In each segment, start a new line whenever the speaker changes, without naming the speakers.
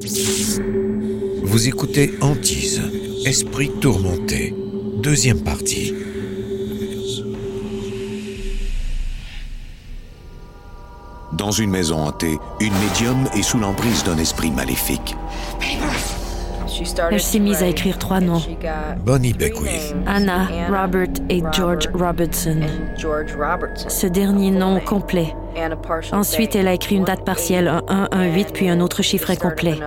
Vous écoutez Antise, Esprit tourmenté, deuxième partie.
Dans une maison hantée, une médium est sous l'emprise d'un esprit maléfique.
Elle s'est mise à écrire trois noms.
Bonnie Beckwith.
Anna, Robert et George Robertson. Ce dernier nom complet. Ensuite, elle a écrit une date partielle, un 1, un 8, puis un autre chiffre incomplet.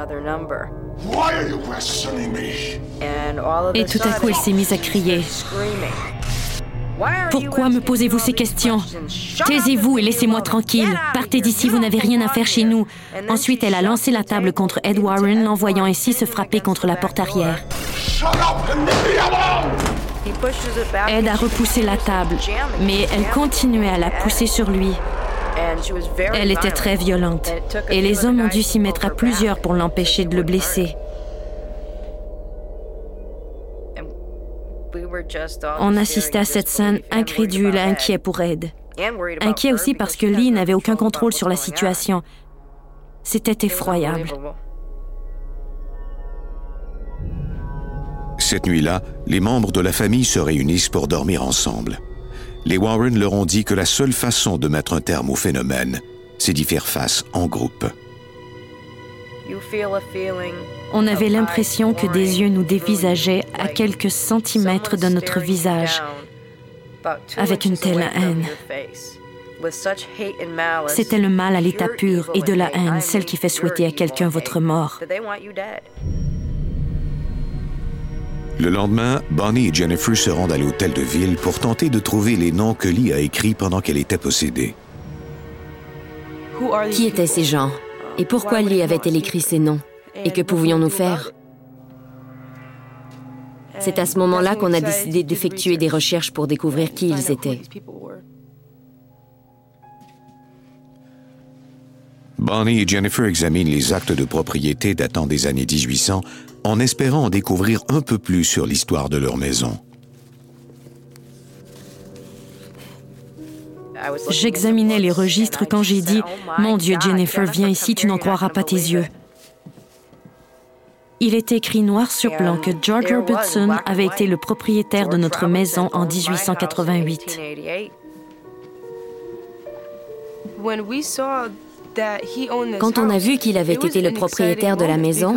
Et tout à coup, elle s'est mise à crier. Pourquoi me posez-vous ces questions Taisez-vous et laissez-moi tranquille. Partez d'ici, vous n'avez rien à faire chez nous. Ensuite, elle a lancé la table contre Ed Warren, l'envoyant ainsi se frapper contre la porte arrière. Ed a repoussé la table, mais elle continuait à la pousser sur lui. Elle était très violente, et les hommes ont dû s'y mettre à plusieurs pour l'empêcher de le blesser. On assistait à cette scène incrédule et inquiet pour Ed. Inquiet aussi parce que Lee n'avait aucun contrôle sur la situation. C'était effroyable.
Cette nuit-là, les membres de la famille se réunissent pour dormir ensemble. Les Warren leur ont dit que la seule façon de mettre un terme au phénomène, c'est d'y faire face en groupe.
On avait l'impression que des yeux nous dévisageaient à quelques centimètres de notre visage, avec une telle haine. C'était le mal à l'état pur et de la haine, celle qui fait souhaiter à quelqu'un votre mort.
Le lendemain, Bonnie et Jennifer se rendent à l'hôtel de ville pour tenter de trouver les noms que Lee a écrits pendant qu'elle était possédée.
Qui étaient ces gens? Et pourquoi Lee avait-elle écrit ces noms Et que pouvions-nous faire C'est à ce moment-là qu'on a décidé d'effectuer des recherches pour découvrir qui ils étaient.
Bonnie et Jennifer examinent les actes de propriété datant des années 1800 en espérant en découvrir un peu plus sur l'histoire de leur maison.
J'examinais les registres quand j'ai dit ⁇ Mon Dieu, Jennifer, viens ici, tu n'en croiras pas tes yeux ⁇ Il est écrit noir sur blanc que George Robertson avait été le propriétaire de notre maison en 1888.
Quand on a vu qu'il avait été le propriétaire de la maison,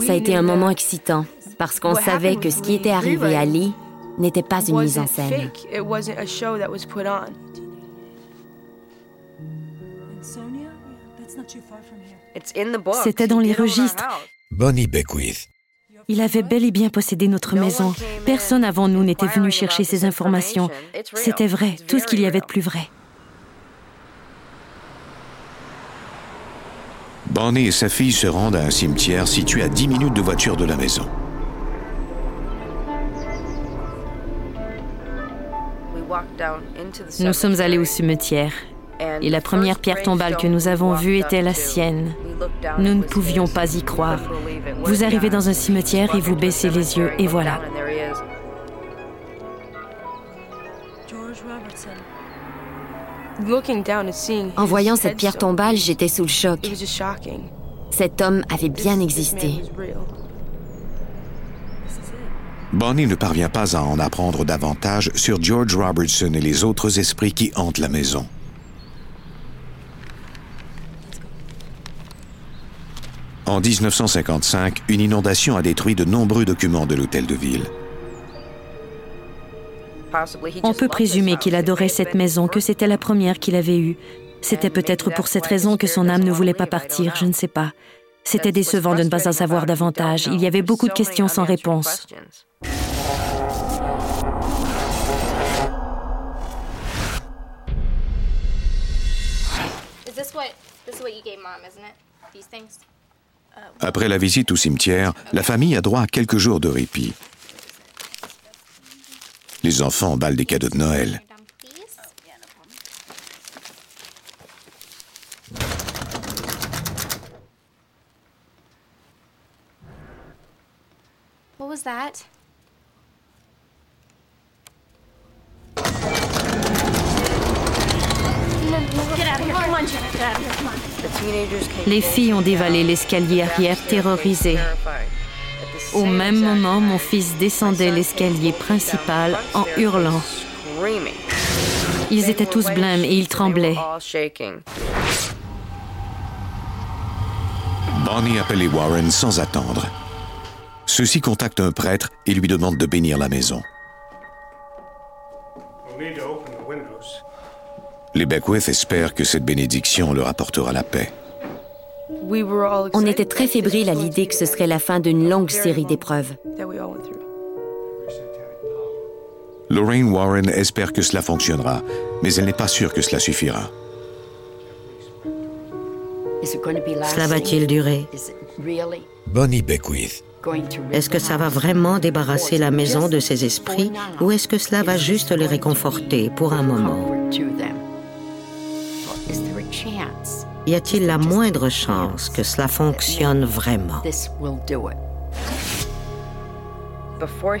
ça a été un moment excitant parce qu'on savait que ce qui était arrivé à Lee n'était pas une mise en scène.
C'était dans les registres.
Bonnie Beckwith.
Il avait bel et bien possédé notre maison. Personne avant nous n'était venu chercher ces informations. C'était vrai, tout ce qu'il y avait de plus vrai.
Bonnie et sa fille se rendent à un cimetière situé à 10 minutes de voiture de la maison.
Nous sommes allés au cimetière et la première pierre tombale que nous avons vue était la sienne. Nous ne pouvions pas y croire. Vous arrivez dans un cimetière et vous baissez les yeux et voilà.
En voyant cette pierre tombale, j'étais sous le choc. Cet homme avait bien existé.
Bonnie ne parvient pas à en apprendre davantage sur George Robertson et les autres esprits qui hantent la maison. En 1955, une inondation a détruit de nombreux documents de l'hôtel de ville.
On peut présumer qu'il adorait cette maison, que c'était la première qu'il avait eue. C'était peut-être pour cette raison que son âme ne voulait pas partir, je ne sais pas. C'était décevant de ne pas en savoir davantage. Il y avait beaucoup de questions sans réponse.
Après la visite au cimetière, la famille a droit à quelques jours de répit. Les enfants emballent des cadeaux de Noël.
What was that? Get out of here. Come
Les filles ont dévalé l'escalier arrière terrorisées. Au même moment, mon fils descendait l'escalier principal en hurlant. Ils étaient tous blêmes et ils tremblaient.
Bonnie appelle les Warren sans attendre. Ceux-ci contactent un prêtre et lui demandent de bénir la maison. Les Beckwith espèrent que cette bénédiction leur apportera la paix.
On était très fébriles à l'idée que ce serait la fin d'une longue série d'épreuves.
Lorraine Warren espère que cela fonctionnera, mais elle n'est pas sûre que cela suffira.
Cela va-t-il durer?
Bonnie Beckwith.
Est-ce que ça va vraiment débarrasser la maison de ses esprits ou est-ce que cela va juste les réconforter pour un moment? Y a-t-il la moindre chance que cela fonctionne vraiment?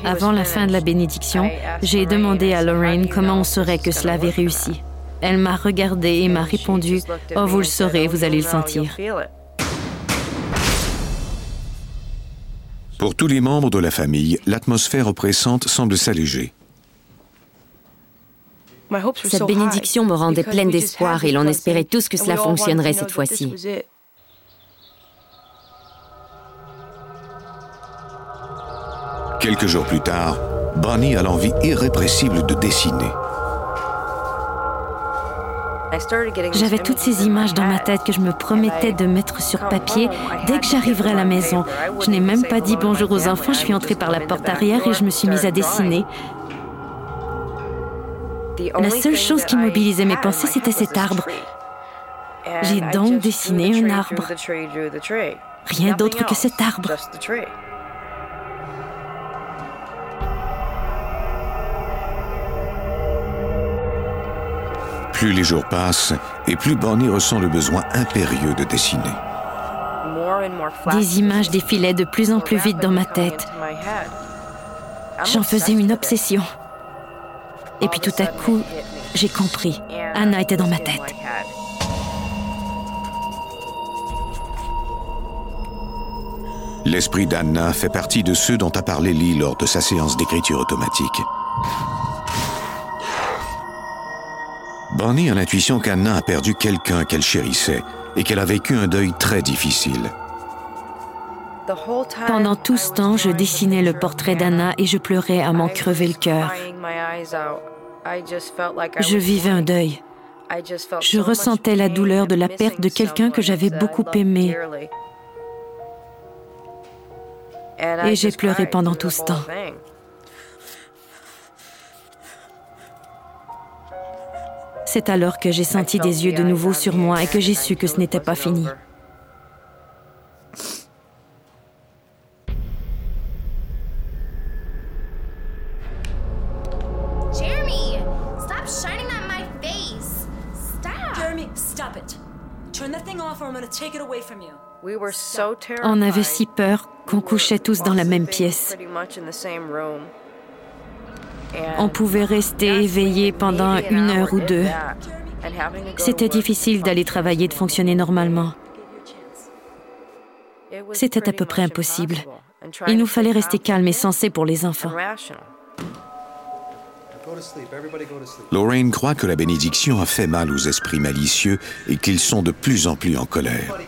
Avant la fin de la bénédiction, j'ai demandé à Lorraine comment on saurait que cela avait réussi. Elle m'a regardé et m'a répondu Oh, vous le saurez, vous allez le sentir.
Pour tous les membres de la famille, l'atmosphère oppressante semble s'alléger.
Cette bénédiction me rendait pleine d'espoir et l'on espérait tous que cela fonctionnerait cette fois-ci.
Quelques jours plus tard, Bonnie a l'envie irrépressible de dessiner.
J'avais toutes ces images dans ma tête que je me promettais de mettre sur papier dès que j'arriverais à la maison. Je n'ai même pas dit bonjour aux enfants, je suis entrée par la porte arrière et je me suis mise à dessiner. La seule chose qui mobilisait mes pensées, c'était cet arbre. J'ai donc dessiné un arbre. Rien d'autre que cet arbre.
Plus les jours passent et plus Bonnie ressent le besoin impérieux de dessiner.
Des images défilaient de plus en plus vite dans ma tête. J'en faisais une obsession. Et puis tout à coup, j'ai compris. Anna était dans ma tête.
L'esprit d'Anna fait partie de ceux dont a parlé Lee lors de sa séance d'écriture automatique. Bonnie a l'intuition qu'Anna a perdu quelqu'un qu'elle chérissait et qu'elle a vécu un deuil très difficile.
Pendant tout ce temps, je dessinais le portrait d'Anna et je pleurais à m'en crever le cœur. Je vivais un deuil. Je ressentais la douleur de la perte de quelqu'un que j'avais beaucoup aimé. Et j'ai pleuré pendant tout ce temps. C'est alors que j'ai senti des yeux de nouveau sur moi et que j'ai su que ce n'était pas fini. On avait si peur qu'on couchait tous dans la même pièce. On pouvait rester éveillé pendant une heure ou deux. C'était difficile d'aller travailler, de fonctionner normalement. C'était à peu près impossible. Il nous fallait rester calmes et sensés pour les enfants.
Lorraine croit que la bénédiction a fait mal aux esprits malicieux et qu'ils sont de plus en plus en colère.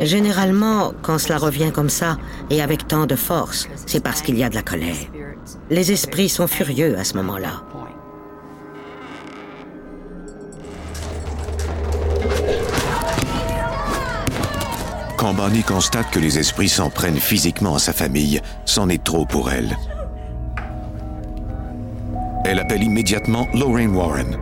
Généralement, quand cela revient comme ça et avec tant de force, c'est parce qu'il y a de la colère. Les esprits sont furieux à ce moment-là.
Quand Bonnie constate que les esprits s'en prennent physiquement à sa famille, c'en est trop pour elle. Elle appelle immédiatement Lorraine Warren.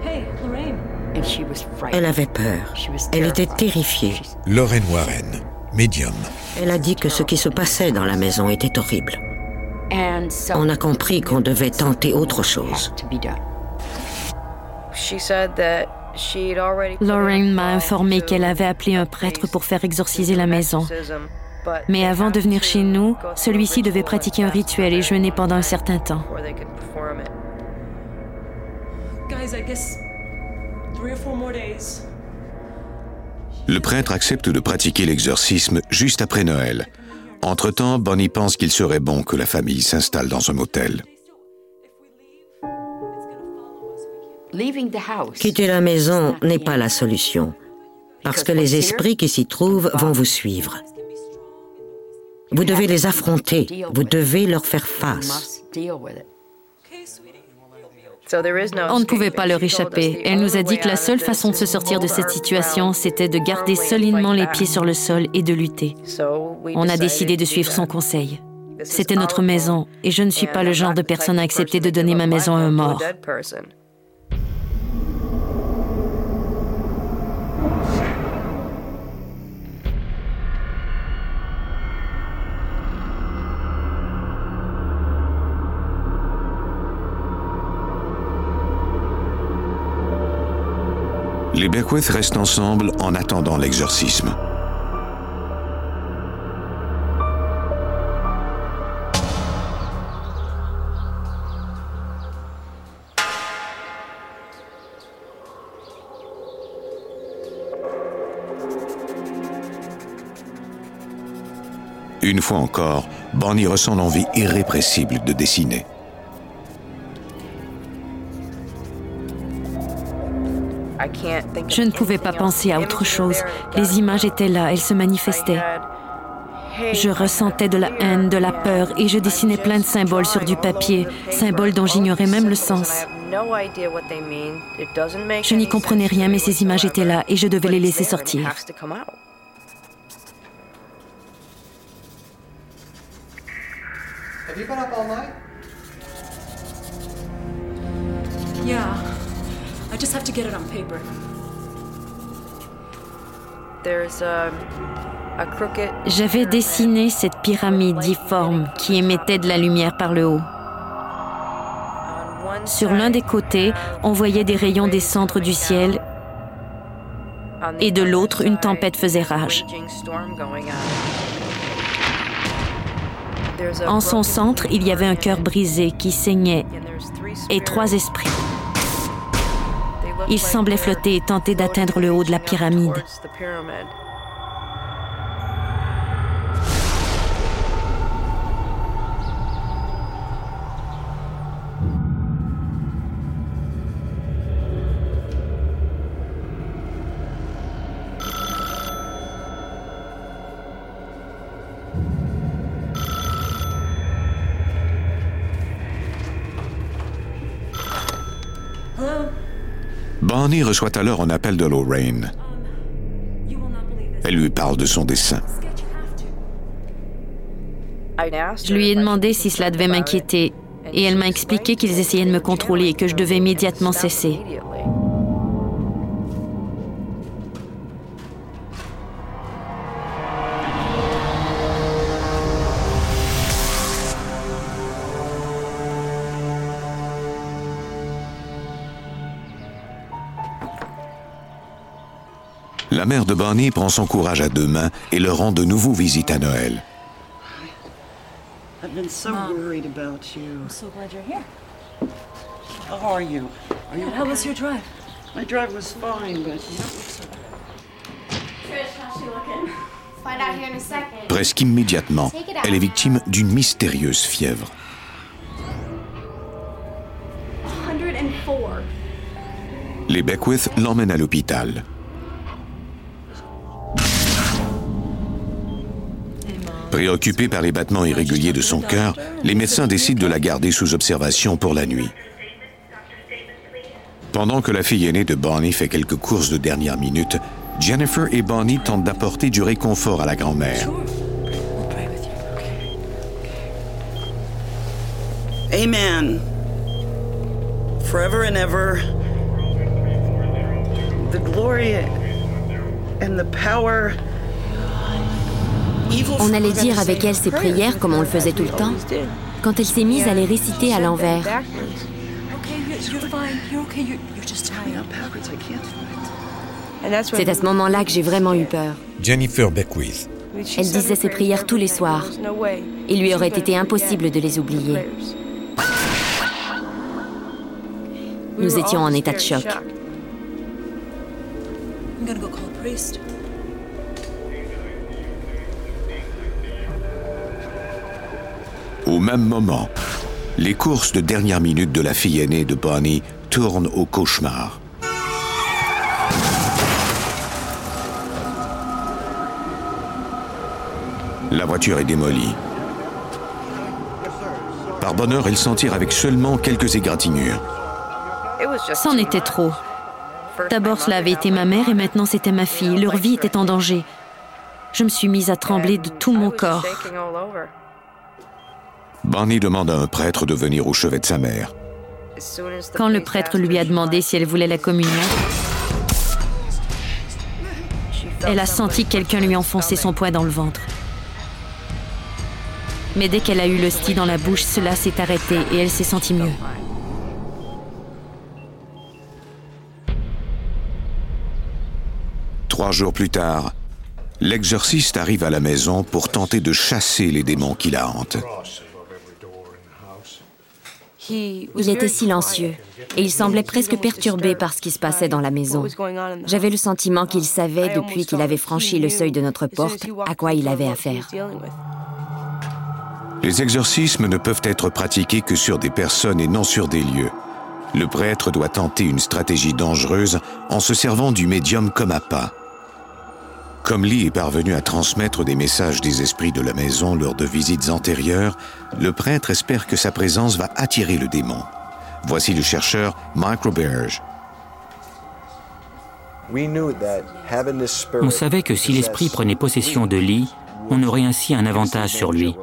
Elle avait peur. Elle était terrifiée.
Lorraine Warren, médium.
Elle a dit que ce qui se passait dans la maison était horrible. On a compris qu'on devait tenter autre chose.
Lorraine m'a informé qu'elle avait appelé un prêtre pour faire exorciser la maison. Mais avant de venir chez nous, celui-ci devait pratiquer un rituel et jeûner pendant un certain temps.
Le prêtre accepte de pratiquer l'exorcisme juste après Noël. Entre-temps, Bonnie pense qu'il serait bon que la famille s'installe dans un motel.
Quitter la maison n'est pas la solution, parce que les esprits qui s'y trouvent vont vous suivre. Vous devez les affronter, vous devez leur faire face.
On ne pouvait pas leur échapper. Elle nous a dit que la seule façon de se sortir de cette situation, c'était de garder solidement les pieds sur le sol et de lutter. On a décidé de suivre son conseil. C'était notre maison, et je ne suis pas le genre de personne à accepter de donner ma maison à un mort.
Les Beckwith restent ensemble en attendant l'exorcisme. Une fois encore, Bonnie ressent l'envie irrépressible de dessiner.
Je ne pouvais pas penser à autre chose. Les images étaient là, elles se manifestaient. Je ressentais de la haine, de la peur, et je dessinais plein de symboles sur du papier, symboles dont j'ignorais même le sens. Je n'y comprenais rien, mais ces images étaient là, et je devais les laisser sortir.
Yeah. I just have to get it on paper.
J'avais dessiné cette pyramide difforme qui émettait de la lumière par le haut. Sur l'un des côtés, on voyait des rayons descendre du ciel et de l'autre, une tempête faisait rage. En son centre, il y avait un cœur brisé qui saignait et trois esprits. Ils semblaient flotter et tenter d'atteindre le haut de la pyramide.
Barney reçoit alors un appel de Lorraine. Elle lui parle de son dessin.
Je lui ai demandé si cela devait m'inquiéter et elle m'a expliqué qu'ils essayaient de me contrôler et que je devais immédiatement cesser.
La mère de Barney prend son courage à deux mains et leur rend de nouveau visite à Noël.
I've been so worried about you.
I'm so glad you're here.
How are you? Are you
How was your drive?
My drive was fine, but
Trish, how's she looking? Find out here in a second.
Presque immédiatement, elle est victime d'une mystérieuse fièvre.
104.
Les Beckwith l'emmènent à l'hôpital. Préoccupés par les battements irréguliers de son cœur, les médecins décident de la garder sous observation pour la nuit. Pendant que la fille aînée de Bonnie fait quelques courses de dernière minute, Jennifer et Bonnie tentent d'apporter du réconfort à la grand-mère.
Amen. Forever and ever. The glory and the power.
On allait dire avec elle ses prières comme on le faisait tout le temps. Quand elle s'est mise à les réciter à l'envers, c'est à ce moment-là que j'ai vraiment eu peur.
Jennifer Beckwith.
Elle disait ses prières tous les soirs. Il lui aurait été impossible de les oublier. Nous étions en état de choc.
Au même moment, les courses de dernière minute de la fille aînée de Bonnie tournent au cauchemar. La voiture est démolie. Par bonheur, elle s'en tire avec seulement quelques égratignures.
C'en était trop. D'abord, cela avait été ma mère et maintenant c'était ma fille. Leur vie était en danger. Je me suis mise à trembler de tout mon corps.
Bonnie demande à un prêtre de venir au chevet de sa mère.
Quand le prêtre lui a demandé si elle voulait la communion, elle a senti que quelqu'un lui enfonçait son poing dans le ventre. Mais dès qu'elle a eu l'hostie dans la bouche, cela s'est arrêté et elle s'est sentie mieux.
Trois jours plus tard, l'exorciste arrive à la maison pour tenter de chasser les démons qui la hantent.
Il était silencieux et il semblait presque perturbé par ce qui se passait dans la maison. J'avais le sentiment qu'il savait, depuis qu'il avait franchi le seuil de notre porte, à quoi il avait affaire.
Les exorcismes ne peuvent être pratiqués que sur des personnes et non sur des lieux. Le prêtre doit tenter une stratégie dangereuse en se servant du médium comme appât. Comme Lee est parvenu à transmettre des messages des esprits de la maison lors de visites antérieures, le prêtre espère que sa présence va attirer le démon. Voici le chercheur Mike Roberge.
On savait que si l'esprit prenait possession de Lee, on aurait ainsi un avantage sur lui.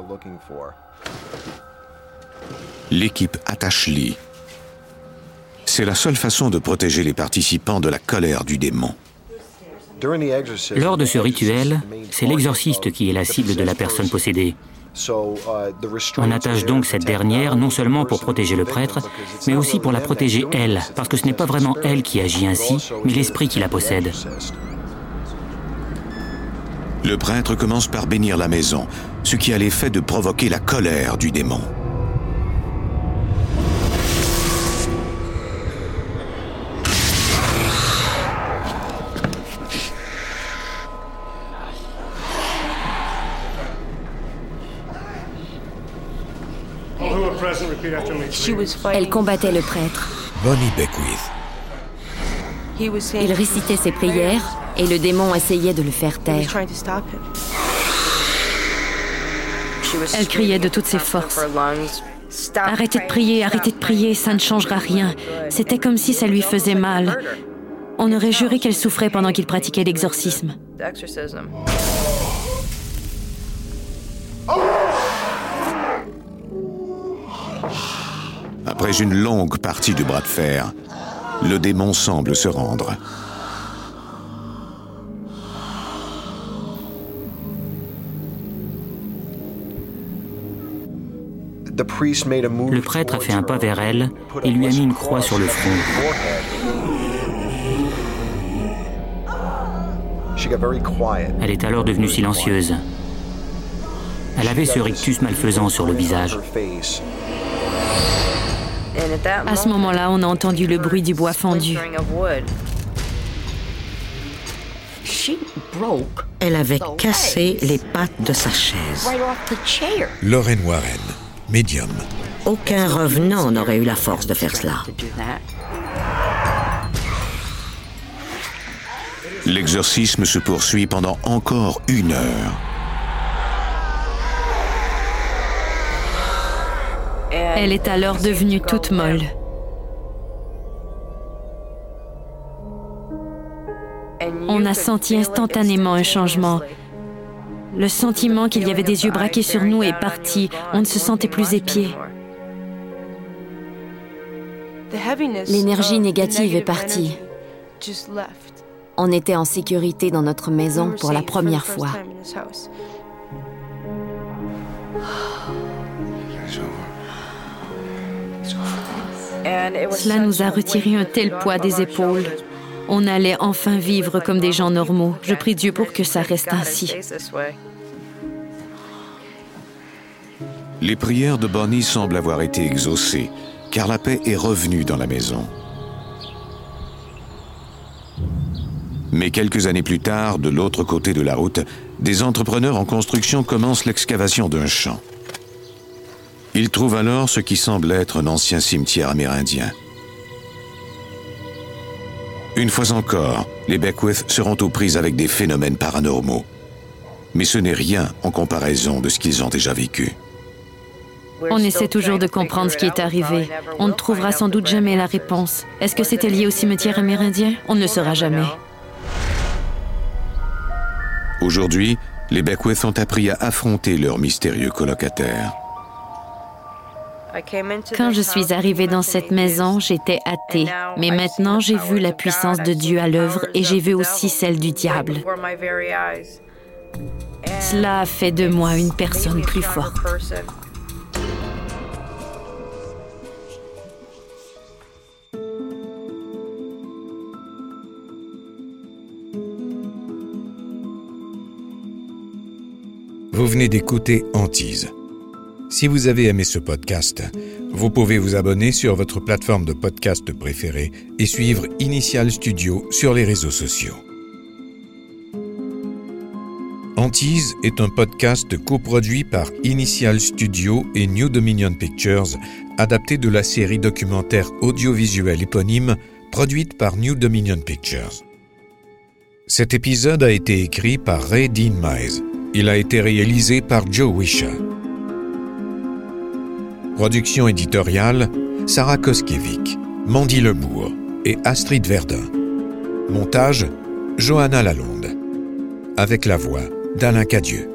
L'équipe attache Lee. C'est la seule façon de protéger les participants de la colère du démon.
Lors de ce rituel, c'est l'exorciste qui est la cible de la personne possédée. On attache donc cette dernière non seulement pour protéger le prêtre, mais aussi pour la protéger elle, parce que ce n'est pas vraiment elle qui agit ainsi, mais l'esprit qui la possède.
Le prêtre commence par bénir la maison, ce qui a l'effet de provoquer la colère du démon.
Elle combattait le prêtre.
Bonnie Beckwith.
Il récitait ses prières et le démon essayait de le faire taire.
Elle criait de toutes ses forces. Arrêtez de prier, arrêtez de prier, ça ne changera rien. C'était comme si ça lui faisait mal. On aurait juré qu'elle souffrait pendant qu'il pratiquait l'exorcisme.
Après une longue partie du bras de fer, le démon semble se rendre.
Le prêtre a fait un pas vers elle et lui a mis une croix sur le front. Elle est alors devenue silencieuse. Elle avait ce rictus malfaisant sur le visage.
À ce moment-là, on a entendu le bruit du bois fendu.
Elle avait cassé les pattes de sa chaise.
Lorraine Warren, médium.
Aucun revenant n'aurait eu la force de faire cela.
L'exorcisme se poursuit pendant encore une heure.
Elle est alors devenue toute molle. On a senti instantanément un changement. Le sentiment qu'il y avait des yeux braqués sur nous est parti. On ne se sentait plus épié.
L'énergie négative est partie. On était en sécurité dans notre maison pour la première fois.
Cela nous a retiré un tel poids des épaules. On allait enfin vivre comme des gens normaux. Je prie Dieu pour que ça reste ainsi.
Les prières de Bonnie semblent avoir été exaucées, car la paix est revenue dans la maison. Mais quelques années plus tard, de l'autre côté de la route, des entrepreneurs en construction commencent l'excavation d'un champ. Ils trouvent alors ce qui semble être un ancien cimetière amérindien. Une fois encore, les Beckwith seront aux prises avec des phénomènes paranormaux. Mais ce n'est rien en comparaison de ce qu'ils ont déjà vécu.
On essaie toujours de comprendre ce qui est arrivé. On ne trouvera sans doute jamais la réponse. Est-ce que c'était lié au cimetière amérindien? On ne le saura jamais.
Aujourd'hui, les Beckwith ont appris à affronter leur mystérieux colocataire.
Quand je suis arrivée dans cette maison, j'étais athée, mais maintenant j'ai vu la puissance de Dieu à l'œuvre et j'ai vu aussi celle du diable. Cela a fait de moi une personne plus forte.
Vous venez d'écouter Antise. Si vous avez aimé ce podcast, vous pouvez vous abonner sur votre plateforme de podcast préférée et suivre Initial Studio sur les réseaux sociaux. Antise est un podcast coproduit par Initial Studio et New Dominion Pictures, adapté de la série documentaire audiovisuelle éponyme produite par New Dominion Pictures. Cet épisode a été écrit par Ray Dean Mize. Il a été réalisé par Joe Wisha. Production éditoriale Sarah Koskiewicz, Mandy Lebourg et Astrid Verdun. Montage Johanna Lalonde. Avec la voix d'Alain Cadieux.